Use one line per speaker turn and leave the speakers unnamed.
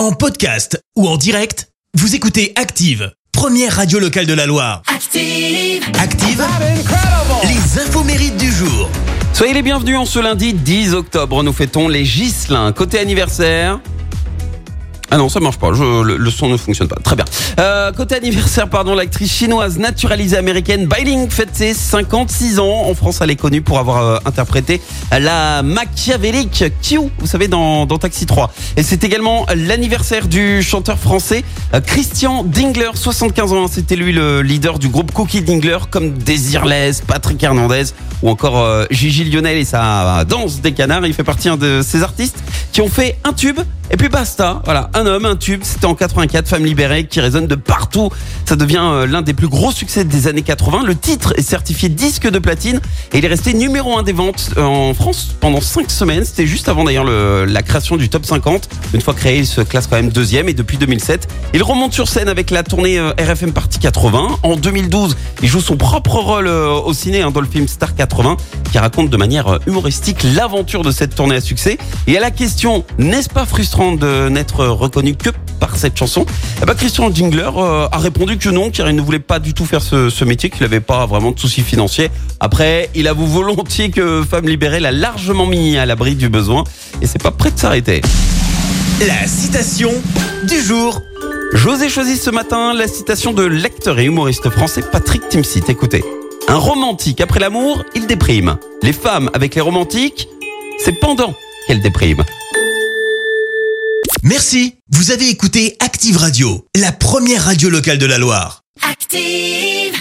En podcast ou en direct, vous écoutez Active, première radio locale de la Loire.
Active.
Active, les infos mérites du jour.
Soyez les bienvenus en ce lundi 10 octobre. Nous fêtons les Gislin. Côté anniversaire. Ah non, ça marche pas. Le, son ne fonctionne pas. Très bien. Euh, côté anniversaire, pardon, l'actrice chinoise naturalisée américaine Bai Ling fête ses 56 ans. En France, elle est connue pour avoir euh, interprété la machiavélique Q, vous savez, dans, dans Taxi 3. Et c'est également l'anniversaire du chanteur français Christian Dingler, 75 ans. C'était lui le leader du groupe Cookie Dingler, comme Désirless, Patrick Hernandez ou encore euh, Gigi Lionel et sa danse des canards. Il fait partie hein, de ces artistes qui ont fait un tube et puis basta. Voilà, un homme, un tube. C'était en 84, Femme libérée, qui résonne de partout. Ça devient euh, l'un des plus gros succès des années 80. Le titre est certifié disque de platine et il est resté numéro un des ventes euh, en France pendant 5 semaines. C'était juste avant d'ailleurs le- la création du top 50. Une fois créé, il se classe quand même deuxième et depuis 2007, il remonte sur scène avec la tournée RFM Party 80. En 2012, il joue son propre rôle euh, au ciné hein, dans le film Star 80 qui raconte de manière euh, humoristique l'aventure de cette tournée à succès. Et à la question, n'est-ce pas frustrant de n'être reconnu que par cette chanson? Eh ben Christian Dingler euh, a répondu que non, car il ne voulait pas du tout faire ce, ce métier, qu'il n'avait pas vraiment de soucis financiers. Après, il avoue volontiers que Femme libérée l'a largement mis à l'abri du besoin, et c'est pas prêt de s'arrêter.
La citation du jour.
José choisit ce matin la citation de l'acteur et humoriste français Patrick Timsit. Écoutez. Un romantique après l'amour, il déprime. Les femmes avec les romantiques, c'est pendant qu'elles dépriment.
Merci, vous avez écouté Active Radio, la première radio locale de la Loire.
Active.